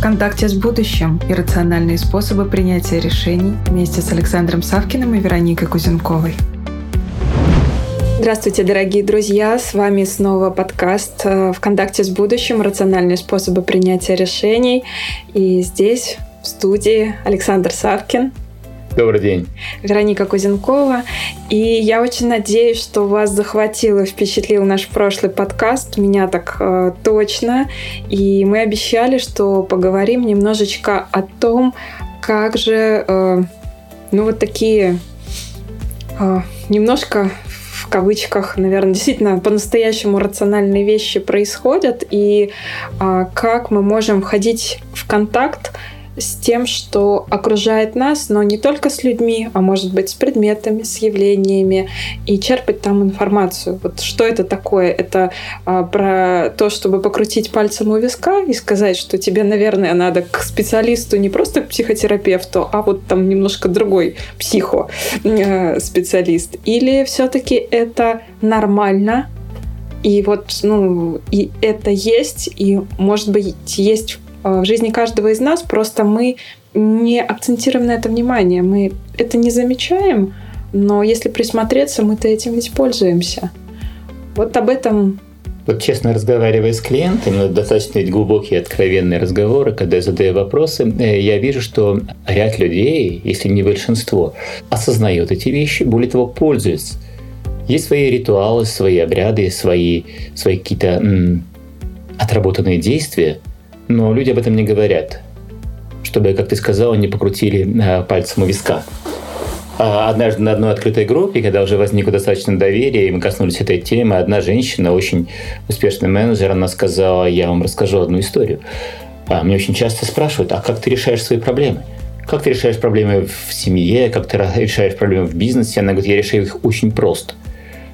Контакте с будущим и рациональные способы принятия решений вместе с Александром Савкиным и Вероникой Кузенковой. Здравствуйте, дорогие друзья! С вами снова подкаст э, «ВКонтакте с будущим. Рациональные способы принятия решений». И здесь, в студии, Александр Савкин. Добрый день. Вероника Кузенкова. И я очень надеюсь, что вас захватил и впечатлил наш прошлый подкаст. Меня так э, точно. И мы обещали, что поговорим немножечко о том, как же, э, ну вот такие э, немножко в кавычках, наверное, действительно по-настоящему рациональные вещи происходят, и а, как мы можем входить в контакт с тем, что окружает нас, но не только с людьми, а может быть с предметами, с явлениями, и черпать там информацию. Вот что это такое? Это а, про то, чтобы покрутить пальцем у виска и сказать, что тебе, наверное, надо к специалисту, не просто к психотерапевту, а вот там немножко другой психо э, специалист. Или все-таки это нормально, и вот, ну, и это есть, и, может быть, есть в жизни каждого из нас, просто мы не акцентируем на это внимание, мы это не замечаем, но если присмотреться, мы-то этим ведь пользуемся. Вот об этом вот честно разговаривая с клиентами, достаточно глубокие откровенные разговоры, когда я задаю вопросы, э, я вижу, что ряд людей, если не большинство, осознает эти вещи, более того, пользуются. Есть свои ритуалы, свои обряды, свои, свои какие-то отработанные действия, но люди об этом не говорят, чтобы, как ты сказала, не покрутили э, пальцем у виска. А однажды на одной открытой группе, когда уже возникло достаточно доверия, и мы коснулись этой темы, одна женщина, очень успешный менеджер, она сказала, я вам расскажу одну историю. А мне очень часто спрашивают, а как ты решаешь свои проблемы? Как ты решаешь проблемы в семье, как ты решаешь проблемы в бизнесе? Она говорит, я решаю их очень просто –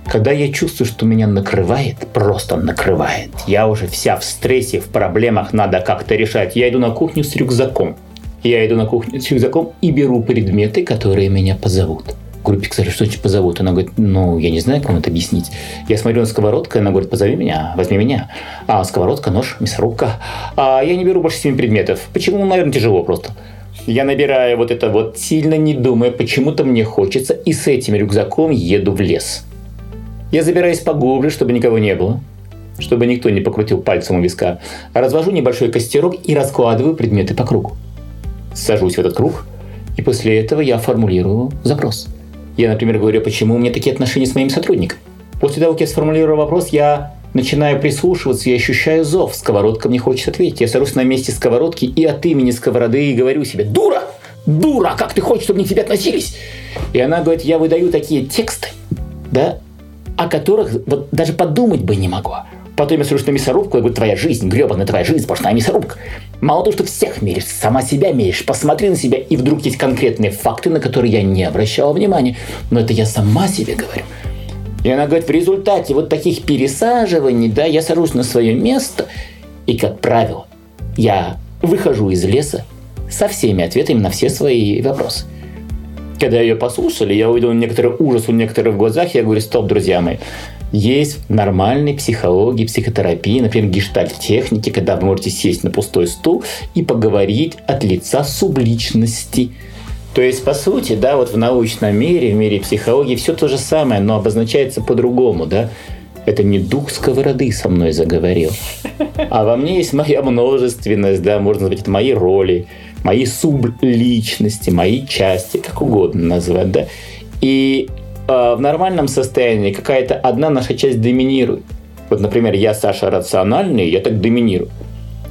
когда я чувствую, что меня накрывает, просто накрывает, я уже вся в стрессе, в проблемах, надо как-то решать, я иду на кухню с рюкзаком. Я иду на кухню с рюкзаком и беру предметы, которые меня позовут. Говорю, Пиксарь, что значит позовут? Она говорит, ну, я не знаю, вам это объяснить. Я смотрю на сковородку, она говорит, позови меня, возьми меня. А, сковородка, нож, мясорубка. А я не беру больше семи предметов. Почему? Наверное, тяжело просто. Я набираю вот это вот, сильно не думая, почему-то мне хочется, и с этим рюкзаком еду в лес. Я забираюсь поглубже, чтобы никого не было, чтобы никто не покрутил пальцем у виска. Развожу небольшой костерок и раскладываю предметы по кругу. Сажусь в этот круг, и после этого я формулирую запрос. Я, например, говорю, почему у меня такие отношения с моим сотрудником. После того, как я сформулирую вопрос, я начинаю прислушиваться и ощущаю зов. Сковородка мне хочет ответить. Я сажусь на месте сковородки и от имени сковороды говорю себе «Дура! Дура! Как ты хочешь, чтобы мне к тебе относились?» И она говорит, я выдаю такие тексты, да, о которых вот даже подумать бы не могу. Потом я слышу на мясорубку, я говорю, твоя жизнь, гребаная твоя жизнь, сплошная мясорубка. Мало того, что всех меришь, сама себя меришь, посмотри на себя, и вдруг есть конкретные факты, на которые я не обращала внимания. Но это я сама себе говорю. И она говорит, в результате вот таких пересаживаний, да, я сажусь на свое место, и, как правило, я выхожу из леса со всеми ответами на все свои вопросы. Когда ее послушали, я увидел некоторый ужас у некоторых в глазах, я говорю, стоп, друзья мои, есть в нормальной психологии, психотерапии, например, гештальт-техники, когда вы можете сесть на пустой стул и поговорить от лица субличности. То есть, по сути, да, вот в научном мире, в мире психологии все то же самое, но обозначается по-другому, да. Это не дух сковороды со мной заговорил, а во мне есть моя множественность, да, можно назвать это мои роли, мои субличности, мои части, как угодно назвать, да. И э, в нормальном состоянии какая-то одна наша часть доминирует. Вот, например, я, Саша, рациональный, я так доминирую.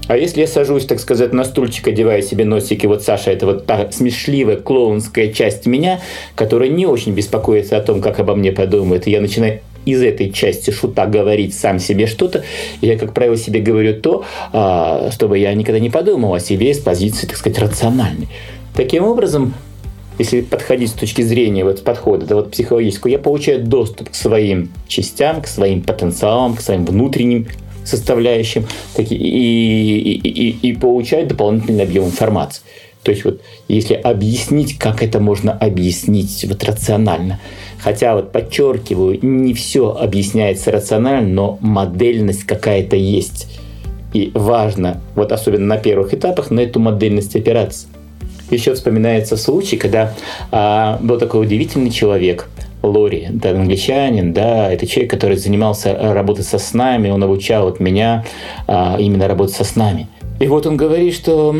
А если я сажусь, так сказать, на стульчик, одевая себе носики, вот Саша, это вот та смешливая клоунская часть меня, которая не очень беспокоится о том, как обо мне подумают, и я начинаю из этой части шута говорить сам себе что-то, я, как правило, себе говорю то, а, чтобы я никогда не подумал о себе с позиции, так сказать, рациональной. Таким образом, если подходить с точки зрения вот подхода да, вот психологического, я получаю доступ к своим частям, к своим потенциалам, к своим внутренним составляющим и, и, и, и получаю дополнительный объем информации. То есть вот если объяснить, как это можно объяснить вот рационально, хотя вот подчеркиваю, не все объясняется рационально, но модельность какая-то есть. И важно, вот особенно на первых этапах, на эту модельность опираться. Еще вспоминается случай, когда а, был такой удивительный человек, Лори, это англичанин, да, это человек, который занимался работой со снами, он обучал от меня а, именно работать со снами. И вот он говорит, что,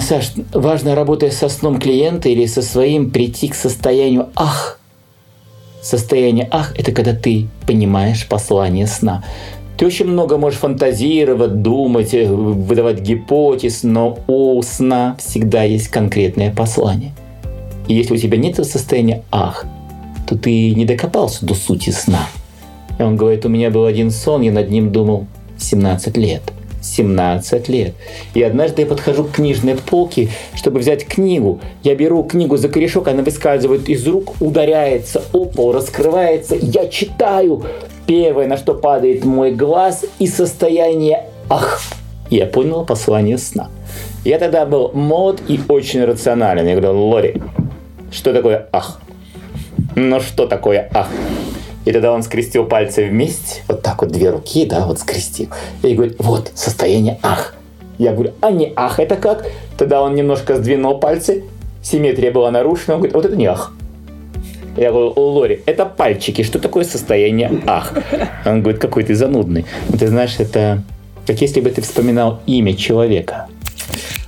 Саш, важно, работая со сном клиента или со своим, прийти к состоянию «ах». Состояние «ах» – это когда ты понимаешь послание сна. Ты очень много можешь фантазировать, думать, э, выдавать гипотез, но у сна всегда есть конкретное послание. И если у тебя нет состояния «ах», то ты не докопался до сути сна. И он говорит, у меня был один сон, я над ним думал 17 лет. 17 лет. И однажды я подхожу к книжной полке, чтобы взять книгу. Я беру книгу за корешок, она выскальзывает из рук, ударяется о пол, раскрывается. Я читаю. Первое, на что падает мой глаз, и состояние «ах». Я понял послание сна. Я тогда был мод и очень рационален. Я говорю, Лори, что такое «ах»? Ну что такое «ах»? И тогда он скрестил пальцы вместе, вот так вот две руки, да, вот скрестил. И говорит, вот, состояние ах. Я говорю, а не ах, это как? Тогда он немножко сдвинул пальцы, симметрия была нарушена. Он говорит, вот это не ах. Я говорю, Лори, это пальчики, что такое состояние ах? Он говорит, какой ты занудный. Ты знаешь, это как если бы ты вспоминал имя человека.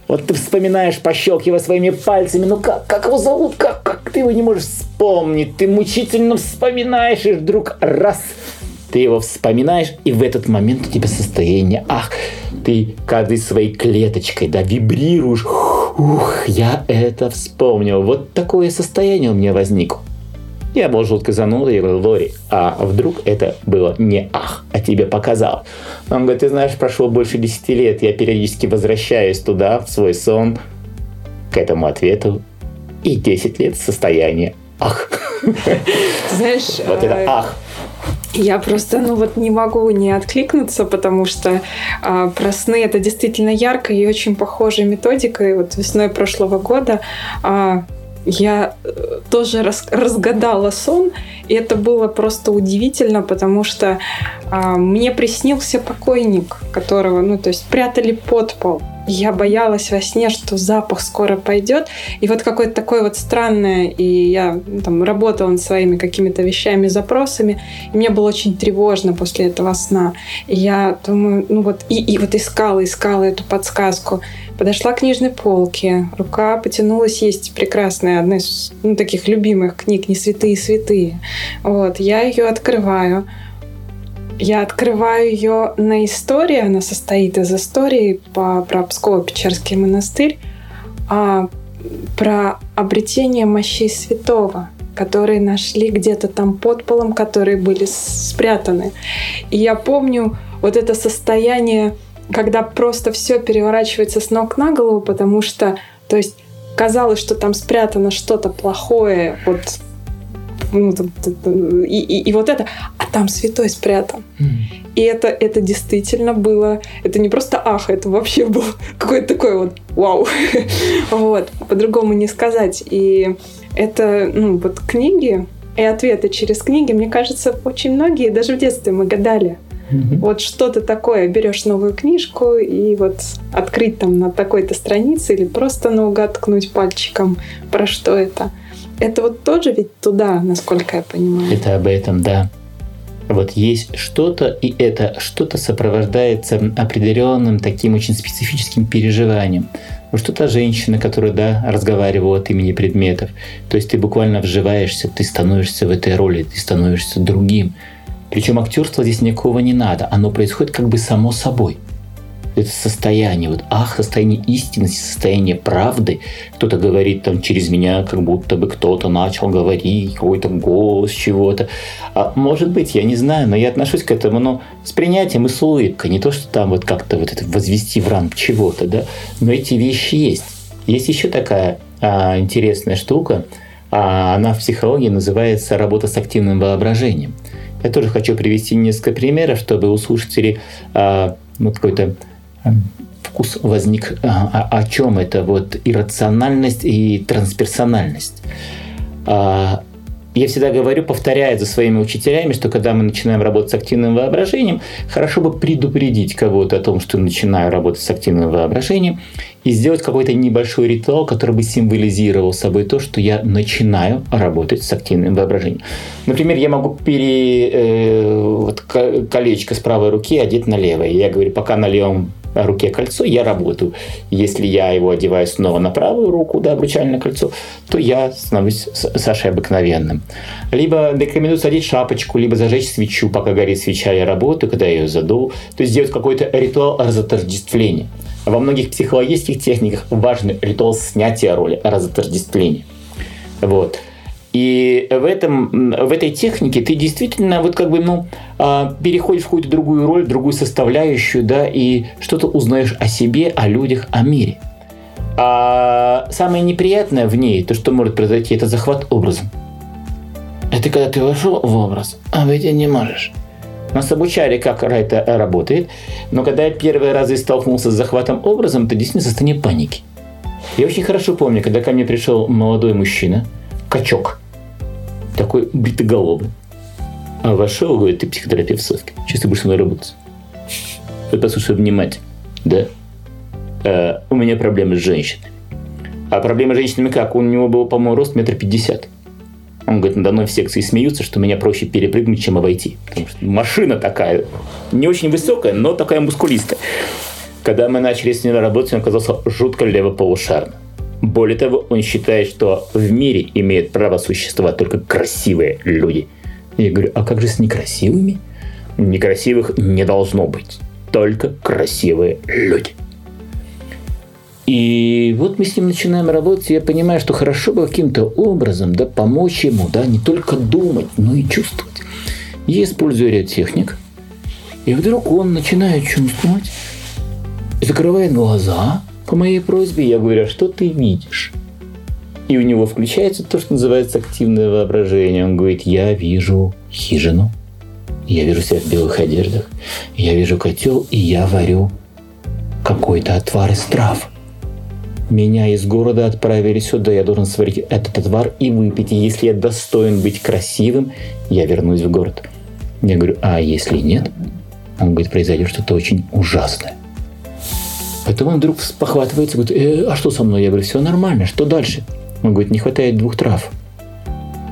Вот ты вспоминаешь, пощелкивая своими пальцами, ну как, как его зовут, как, как ты его не можешь вспомнить, ты мучительно вспоминаешь, и вдруг раз, ты его вспоминаешь, и в этот момент у тебя состояние, ах, ты каждой своей клеточкой, да, вибрируешь, ух, я это вспомнил. Вот такое состояние у меня возникло. Я был жутко занудой, я говорю, Лори, а вдруг это было не ах, а тебе показал? Он говорит, ты знаешь, прошло больше 10 лет, я периодически возвращаюсь туда, в свой сон, к этому ответу, и 10 лет состояние ах. Знаешь, вот это э, ах. Я просто, ну вот не могу не откликнуться, потому что а, про сны это действительно ярко и очень похожая методика. И вот весной прошлого года а, я э, тоже рас, разгадала сон, и это было просто удивительно, потому что а, мне приснился покойник, которого, ну, то есть прятали под пол. Я боялась во сне, что запах скоро пойдет. И вот какое-то такое вот странное, и я ну, там работала над своими какими-то вещами, запросами, и мне было очень тревожно после этого сна. И я думаю, ну вот, и, и вот искала, искала эту подсказку. Подошла к книжной полке, рука потянулась, есть прекрасная, одна из ну, таких любимых книг «Не святые святые». Вот, я ее открываю, я открываю ее на истории, она состоит из истории по, про Псково-Печерский монастырь, а, про обретение мощей святого, которые нашли где-то там под полом, которые были спрятаны. И я помню вот это состояние когда просто все переворачивается с ног на голову, потому что, то есть, казалось, что там спрятано что-то плохое, вот ну, и, и, и вот это, а там святой спрятан. Mm. И это, это действительно было, это не просто ах, это вообще был какой-то такой вот вау. вот, по-другому не сказать. И это, ну, вот книги и ответы через книги, мне кажется, очень многие, даже в детстве мы гадали, Mm-hmm. Вот что-то такое, берешь новую книжку и вот открыть там на такой-то странице или просто наугад ткнуть пальчиком, про что это. Это вот тоже ведь туда, насколько я понимаю. Это об этом, да. Вот есть что-то, и это что-то сопровождается определенным таким очень специфическим переживанием. Вот что-то женщина, которая, да, разговаривала от имени предметов. То есть ты буквально вживаешься, ты становишься в этой роли, ты становишься другим. Причем актерства здесь никакого не надо, оно происходит как бы само собой. Это состояние, вот ах, состояние истинности, состояние правды. Кто-то говорит там через меня, как будто бы кто-то начал говорить, какой-то голос чего-то. А может быть, я не знаю, но я отношусь к этому ну, с принятием и с улыбкой. Не то, что там вот как-то вот это возвести в ранг чего-то, да, но эти вещи есть. Есть еще такая а, интересная штука, а, она в психологии называется работа с активным воображением. Я тоже хочу привести несколько примеров, чтобы у слушателей а, ну, какой-то а, вкус возник, а, о чем это вот иррациональность и трансперсональность. А, я всегда говорю, повторяя за своими учителями, что когда мы начинаем работать с активным воображением, хорошо бы предупредить кого-то о том, что начинаю работать с активным воображением, и сделать какой-то небольшой ритуал, который бы символизировал собой то, что я начинаю работать с активным воображением. Например, я могу пере, э, вот, колечко с правой руки одеть на левое. Я говорю, пока на левом руке кольцо, я работаю. Если я его одеваю снова на правую руку, да, обручальное кольцо, то я становлюсь Сашей обыкновенным. Либо рекомендую садить шапочку, либо зажечь свечу, пока горит свеча, я работаю, когда я ее задул. То есть сделать какой-то ритуал разотождествления. Во многих психологических техниках важный ритуал снятия роли, разотождествления. Вот. И в, этом, в этой технике ты действительно вот как бы, ну, а, переходишь в какую-то другую роль, другую составляющую, да, и что-то узнаешь о себе, о людях, о мире. А самое неприятное в ней, то, что может произойти, это захват образом. Это когда ты вошел в образ, а выйти не можешь. Нас обучали, как это работает, но когда я первый раз столкнулся с захватом образом, это действительно состояние паники. Я очень хорошо помню, когда ко мне пришел молодой мужчина, качок, такой бритоголовый. А вошел, говорит, ты психотерапевт Совки. Сейчас ты будешь со мной работать. Вот послушай внимательно. Да? А, у меня проблемы с женщинами. А проблемы с женщинами как? У него был, по-моему, рост метр пятьдесят. Он говорит, надо мной в секции смеются, что меня проще перепрыгнуть, чем обойти. Потому что машина такая, не очень высокая, но такая мускулистая. Когда мы начали с ним работать, он оказался жутко левополушарным. Более того, он считает, что в мире имеют право существовать только красивые люди. Я говорю, а как же с некрасивыми? Некрасивых не должно быть. Только красивые люди. И вот мы с ним начинаем работать, и я понимаю, что хорошо бы каким-то образом да, помочь ему, да, не только думать, но и чувствовать. Я использую ряд техник, и вдруг он начинает чувствовать, закрывает глаза – по моей просьбе я говорю, а что ты видишь? И у него включается то, что называется активное воображение. Он говорит, я вижу хижину, я вижу себя в белых одеждах, я вижу котел, и я варю какой-то отвар из трав. Меня из города отправили сюда, я должен сварить этот отвар и выпить. И если я достоин быть красивым, я вернусь в город. Я говорю, а если нет? Он говорит, произойдет что-то очень ужасное. Потом он вдруг похватывается, говорит, э, а что со мной? Я говорю, все нормально, что дальше? Он говорит, не хватает двух трав.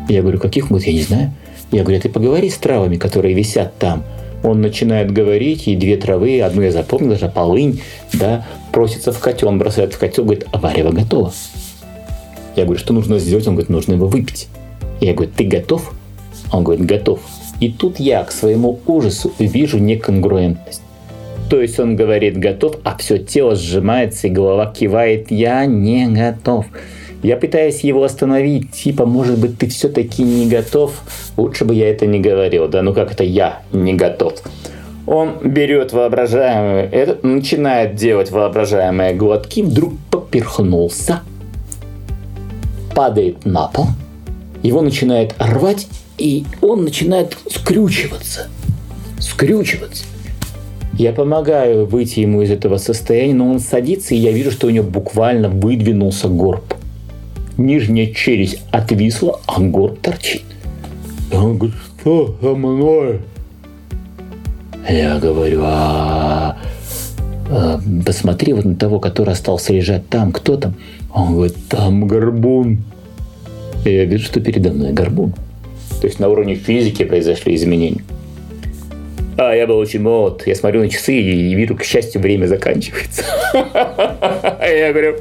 Я говорю, каких? Он говорит, я не знаю. Я говорю, а ты поговори с травами, которые висят там. Он начинает говорить, и две травы, одну я запомнил, даже полынь, да, просится в котел, он бросает в котел, говорит, а варево готово. Я говорю, что нужно сделать? Он говорит, нужно его выпить. Я говорю, ты готов? Он говорит, готов. И тут я к своему ужасу вижу неконгруентность. То есть он говорит готов, а все тело сжимается и голова кивает «я не готов». Я пытаюсь его остановить, типа, может быть, ты все-таки не готов, лучше бы я это не говорил, да, ну как это я не готов. Он берет воображаемое, это, начинает делать воображаемые глотки, вдруг поперхнулся, падает на пол, его начинает рвать, и он начинает скрючиваться. Скрючиваться. Я помогаю выйти ему из этого состояния, но он садится, и я вижу, что у него буквально выдвинулся горб. Нижняя челюсть отвисла, а горб торчит. Он говорит, что со мной? Я говорю, а, а посмотри вот на того, который остался лежать там, кто там? Он говорит, там горбун. И я вижу, что передо мной горбун. То есть на уровне физики произошли изменения. А, я был очень молод. Я смотрю на часы и вижу, к счастью, время заканчивается. Я говорю,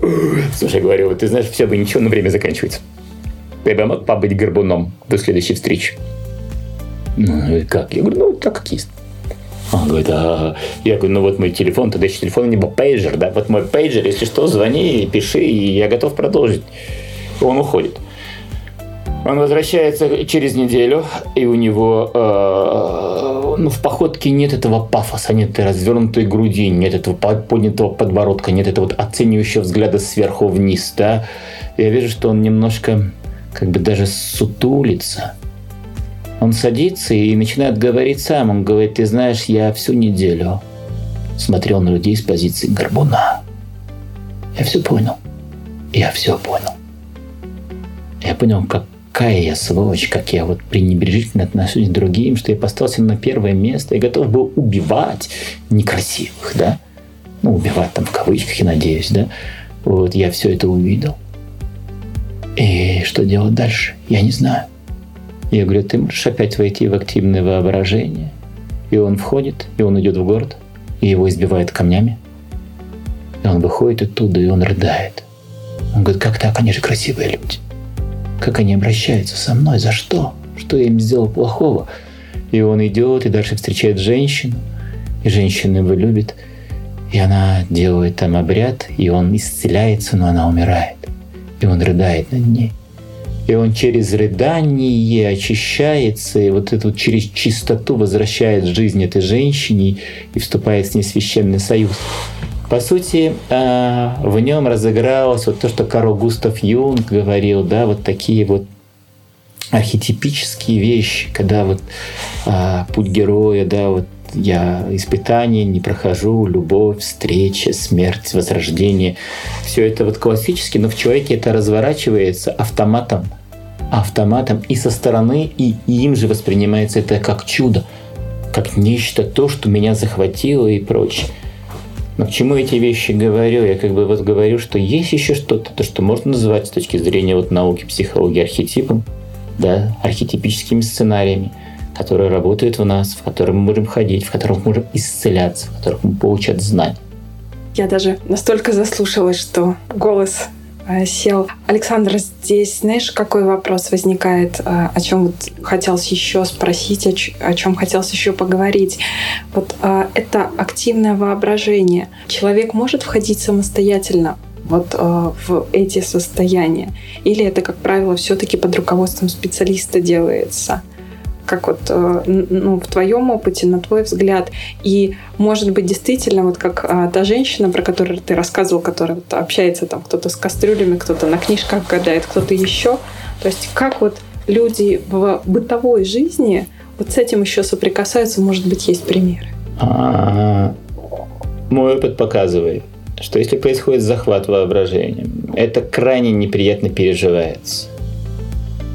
слушай, говорю, ты знаешь, все бы ничего, но время заканчивается. Я бы мог побыть горбуном до следующей встречи. Ну, как? Я говорю, ну, так как есть. Он говорит, а я говорю, ну вот мой телефон, тогда еще телефон не был пейджер, да, вот мой пейджер, если что, звони, пиши, и я готов продолжить. Он уходит. Он возвращается через неделю, и у него э, ну, в походке нет этого пафоса, нет этой развернутой груди, нет этого поднятого подбородка, нет этого оценивающего взгляда сверху вниз. Да? Я вижу, что он немножко как бы даже сутулится. Он садится и начинает говорить сам. Он говорит, ты знаешь, я всю неделю смотрел на людей с позиции горбуна. Я все понял. Я все понял. Я понял, как какая я сволочь, как я вот пренебрежительно отношусь к другим, что я поставился на первое место и готов был убивать некрасивых, да? Ну, убивать там в кавычках, я надеюсь, да? Вот я все это увидел. И что делать дальше? Я не знаю. Я говорю, ты можешь опять войти в активное воображение? И он входит, и он идет в город, и его избивают камнями. И он выходит оттуда, и он рыдает. Он говорит, как так? Они же красивые люди. Как они обращаются со мной? За что? Что я им сделал плохого? И он идет и дальше встречает женщину. И женщина его любит. И она делает там обряд, и он исцеляется, но она умирает. И он рыдает над ней. И он через рыдание очищается, и вот эту через чистоту возвращает жизнь этой женщине и вступает с ней в священный союз. По сути, а, в нем разыгралось вот то, что Карл Густав Юнг говорил, да, вот такие вот архетипические вещи, когда вот а, путь героя, да, вот я испытания не прохожу, любовь, встреча, смерть, возрождение. Все это вот классически, но в человеке это разворачивается автоматом. Автоматом и со стороны, и им же воспринимается это как чудо, как нечто то, что меня захватило и прочее. Но к чему эти вещи говорю? Я как бы вот говорю, что есть еще что-то, то, что можно называть с точки зрения вот науки, психологии архетипом, да, архетипическими сценариями – которые работают в нас, в которые мы можем ходить, в которых мы можем исцеляться, в которых мы получать знания. Я даже настолько заслушалась, что голос сел. Александр, здесь знаешь, какой вопрос возникает, э, о чем вот хотелось еще спросить, о, чем хотелось еще поговорить. Вот э, это активное воображение. Человек может входить самостоятельно вот в эти состояния? Или это, как правило, все-таки под руководством специалиста делается? Как вот э, ну, в твоем опыте, на твой взгляд. И, может быть, действительно, вот как а, та женщина, про которую ты рассказывал, которая вот общается там кто-то с кастрюлями, кто-то на книжках гадает, кто-то еще. То есть как вот люди в бытовой жизни вот с этим еще соприкасаются, может быть, есть примеры? А, мой опыт показывает, что если происходит захват воображения, это крайне неприятно переживается.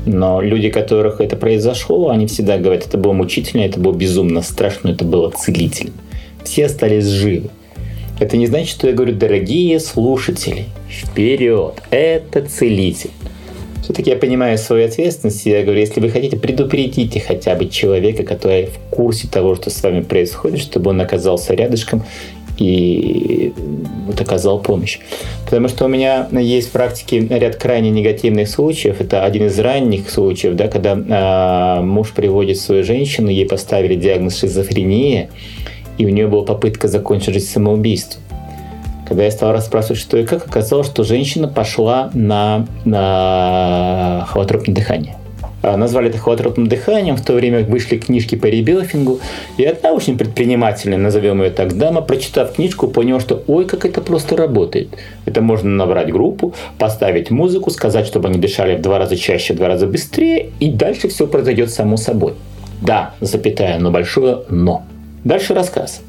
Но люди, которых это произошло, они всегда говорят, это было мучительно, это было безумно страшно, это было целительно. Все остались живы. Это не значит, что я говорю, дорогие слушатели, вперед, это целитель. Все-таки я понимаю свою ответственность, и я говорю, если вы хотите, предупредите хотя бы человека, который в курсе того, что с вами происходит, чтобы он оказался рядышком и вот оказал помощь. Потому что у меня есть в практике ряд крайне негативных случаев. Это один из ранних случаев, да, когда э, муж приводит свою женщину, ей поставили диагноз шизофрения, и у нее была попытка закончить жизнь самоубийством. Когда я стал расспрашивать, что и как, оказалось, что женщина пошла на, на холотропное дыхание. А, назвали это холотропным дыханием. В то время вышли книжки по ребелфингу. И одна очень предпринимательная, назовем ее так, дама, прочитав книжку, поняла, что ой, как это просто работает. Это можно набрать группу, поставить музыку, сказать, чтобы они дышали в два раза чаще, в два раза быстрее, и дальше все произойдет само собой. Да, запятая, но большое но. Дальше рассказ.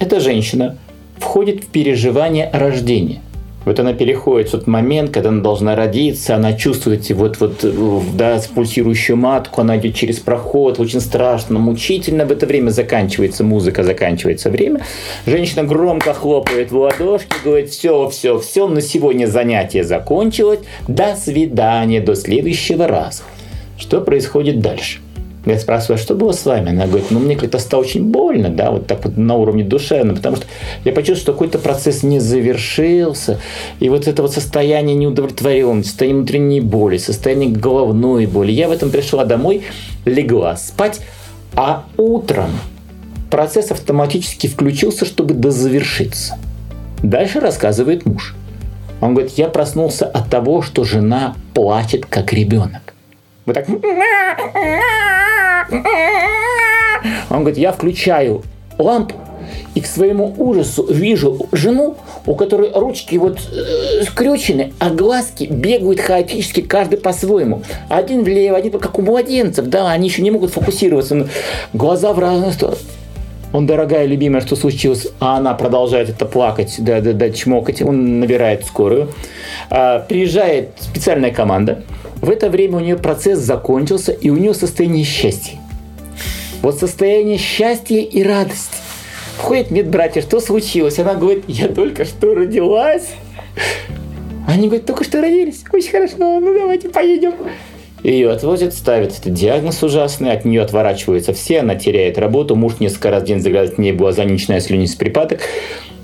Эта женщина входит в переживание рождения. Вот она переходит в тот момент, когда она должна родиться, она чувствует вот, вот, да, пульсирующую матку, она идет через проход, очень страшно, мучительно. В это время заканчивается музыка, заканчивается время. Женщина громко хлопает в ладошки, говорит, все, все, все, на сегодня занятие закончилось, до свидания, до следующего раза. Что происходит дальше? Я спрашиваю, а что было с вами? Она говорит, ну мне как-то стало очень больно, да, вот так вот на уровне душевном, потому что я почувствовал, что какой-то процесс не завершился, и вот это вот состояние неудовлетворенности, состояние внутренней боли, состояние головной боли. Я в этом пришла домой, легла спать, а утром процесс автоматически включился, чтобы дозавершиться. Дальше рассказывает муж. Он говорит, я проснулся от того, что жена плачет как ребенок. Вот так. Он говорит, я включаю лампу, и к своему ужасу вижу жену, у которой ручки вот э, скрючены, а глазки бегают хаотически, каждый по-своему. Один влево, один как у младенцев, да, они еще не могут фокусироваться. Глаза в разные стороны. Он, дорогая, любимая, что случилось? А она продолжает это плакать, да, да, да, чмокать. Он набирает скорую. А, приезжает специальная команда. В это время у нее процесс закончился, и у нее состояние счастья. Вот состояние счастья и радости. Входит медбратья, что случилось? Она говорит, я только что родилась. Они говорят, только что родились. Очень хорошо, ну давайте поедем. Ее отвозят, ставят этот диагноз ужасный, от нее отворачиваются все, она теряет работу, муж несколько раз в день заглядывает к ней глаза, слюнись припадок,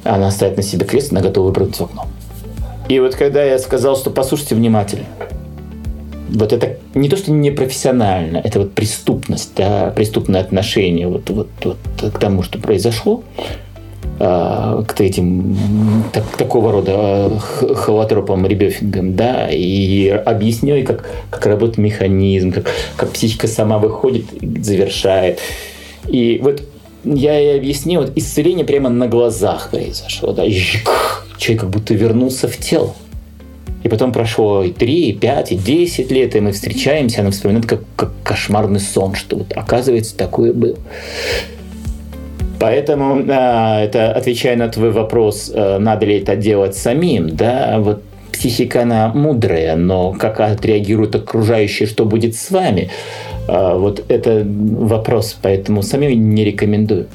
она ставит на себе крест, она готова выбраться в окно. И вот когда я сказал, что послушайте внимательно, вот это не то, что не профессионально, это вот преступность, да, преступное отношение вот, вот, вот к тому, что произошло, а, к этим так, такого рода а, холотропам, ребёфингам, да, и объясню, как, как работает механизм, как, как психика сама выходит, завершает. И вот я и объяснил, вот исцеление прямо на глазах произошло, да, человек как будто вернулся в тело. И потом прошло и 3, и 5, и 10 лет, и мы встречаемся, она вспоминает как, как кошмарный сон, что вот оказывается такое было. Поэтому, а, это отвечая на твой вопрос, а, надо ли это делать самим, да, вот психика, она мудрая, но как отреагируют окружающие, что будет с вами, а, вот это вопрос, поэтому самим не рекомендую.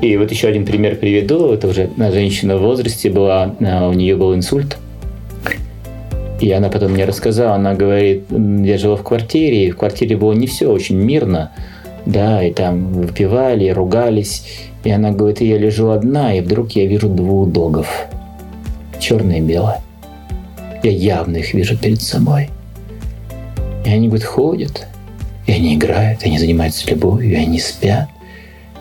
И вот еще один пример приведу. Это уже женщина в возрасте была, у нее был инсульт. И она потом мне рассказала, она говорит, я жила в квартире, и в квартире было не все очень мирно да, и там выпивали, ругались. И она говорит, я лежу одна, и вдруг я вижу двух догов. Черное и белое. Я явно их вижу перед собой. И они, говорит, ходят, и они играют, и они занимаются любовью, и они спят.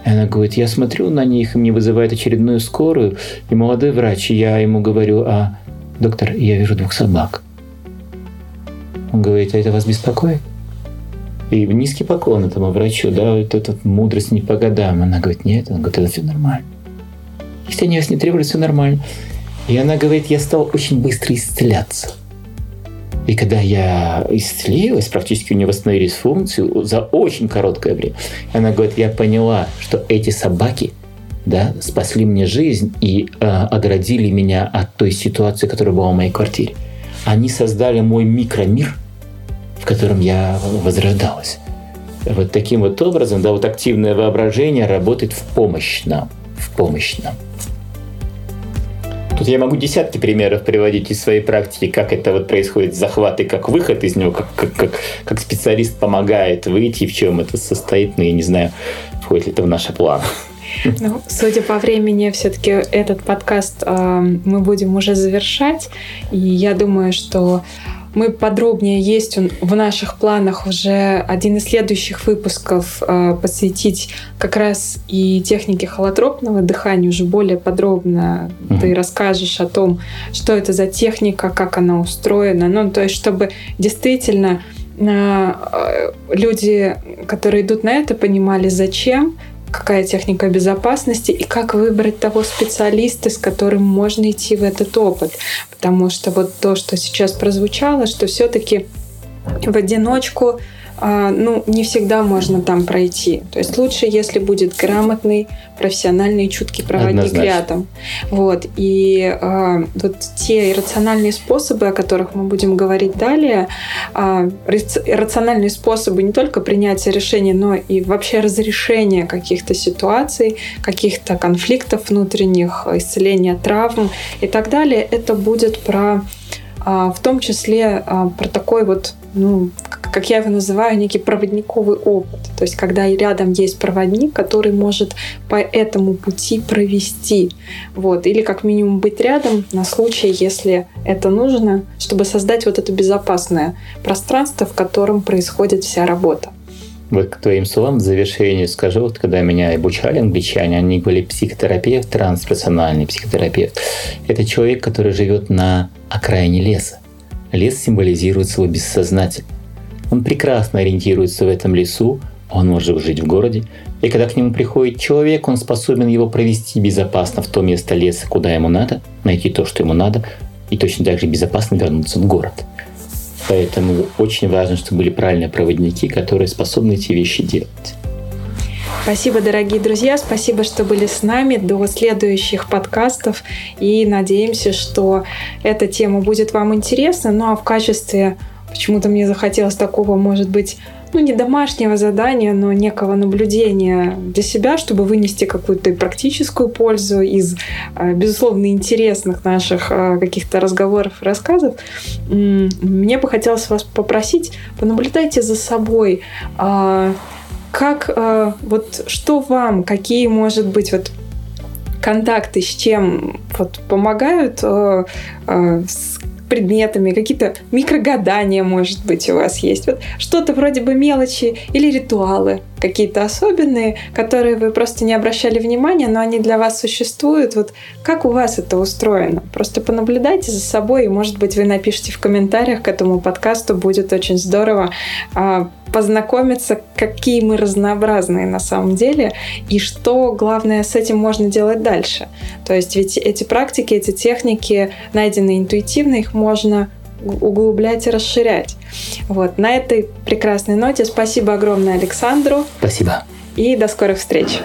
И она говорит, я смотрю на них, и мне вызывает очередную скорую, и молодой врач, и я ему говорю, а, доктор, я вижу двух собак. Он говорит, а это вас беспокоит? И низкий поклон этому врачу, да, вот эта мудрость не по годам. Она говорит, нет, он говорит, это все нормально. Если они вас не требуют, все нормально. И она говорит, я стал очень быстро исцеляться. И когда я исцелилась, практически у нее восстановились функции за очень короткое время. Она говорит, я поняла, что эти собаки да, спасли мне жизнь и э, оградили меня от той ситуации, которая была в моей квартире. Они создали мой микромир – в котором я возрождалась. Вот таким вот образом, да, вот активное воображение работает в помощь нам, в помощь нам. Тут я могу десятки примеров приводить из своей практики, как это вот происходит захват и как выход из него, как, как, как, как специалист помогает выйти, в чем это состоит, но я не знаю, входит ли это в наши планы. Ну, судя по времени, все-таки этот подкаст э, мы будем уже завершать. И я думаю, что мы подробнее есть в наших планах уже один из следующих выпусков э, посвятить как раз и технике холотропного дыхания уже более подробно. Угу. Ты расскажешь о том, что это за техника, как она устроена. Ну, то есть, чтобы действительно э, люди, которые идут на это, понимали, зачем, какая техника безопасности и как выбрать того специалиста, с которым можно идти в этот опыт. Потому что вот то, что сейчас прозвучало, что все-таки в одиночку ну, не всегда можно там пройти. То есть лучше, если будет грамотный, профессиональный, чуткий проводник Однозначно. рядом. Вот. И э, вот те рациональные способы, о которых мы будем говорить далее, э, рациональные способы не только принятия решений, но и вообще разрешения каких-то ситуаций, каких-то конфликтов внутренних, исцеления травм и так далее, это будет про в том числе про такой вот ну, как я его называю, некий проводниковый опыт. То есть, когда рядом есть проводник, который может по этому пути провести. Вот. Или как минимум быть рядом на случай, если это нужно, чтобы создать вот это безопасное пространство, в котором происходит вся работа. Вот к твоим словам в завершении скажу, вот когда меня обучали англичане, они были психотерапевт, трансперсональный психотерапевт. Это человек, который живет на окраине леса. Лес символизирует свой бессознательное. Он прекрасно ориентируется в этом лесу, он может жить в городе, и когда к нему приходит человек, он способен его провести безопасно в то место леса, куда ему надо, найти то, что ему надо, и точно так же безопасно вернуться в город. Поэтому очень важно, чтобы были правильные проводники, которые способны эти вещи делать. Спасибо, дорогие друзья, спасибо, что были с нами до следующих подкастов. И надеемся, что эта тема будет вам интересна. Ну а в качестве, почему-то мне захотелось такого, может быть, ну, не домашнего задания, но некого наблюдения для себя, чтобы вынести какую-то практическую пользу из, а, безусловно, интересных наших а, каких-то разговоров рассказов. Мне бы хотелось вас попросить, понаблюдайте за собой, а, как, вот что вам, какие, может быть, вот контакты с чем вот помогают с предметами, какие-то микрогадания, может быть, у вас есть. Вот что-то вроде бы мелочи или ритуалы какие-то особенные, которые вы просто не обращали внимания, но они для вас существуют. Вот как у вас это устроено? Просто понаблюдайте за собой, и, может быть, вы напишите в комментариях к этому подкасту. Будет очень здорово а, познакомиться, какие мы разнообразные на самом деле, и что, главное, с этим можно делать дальше. То есть ведь эти практики, эти техники найдены интуитивно, их можно углублять и расширять. Вот. На этой прекрасной ноте спасибо огромное Александру. Спасибо. И до скорых встреч.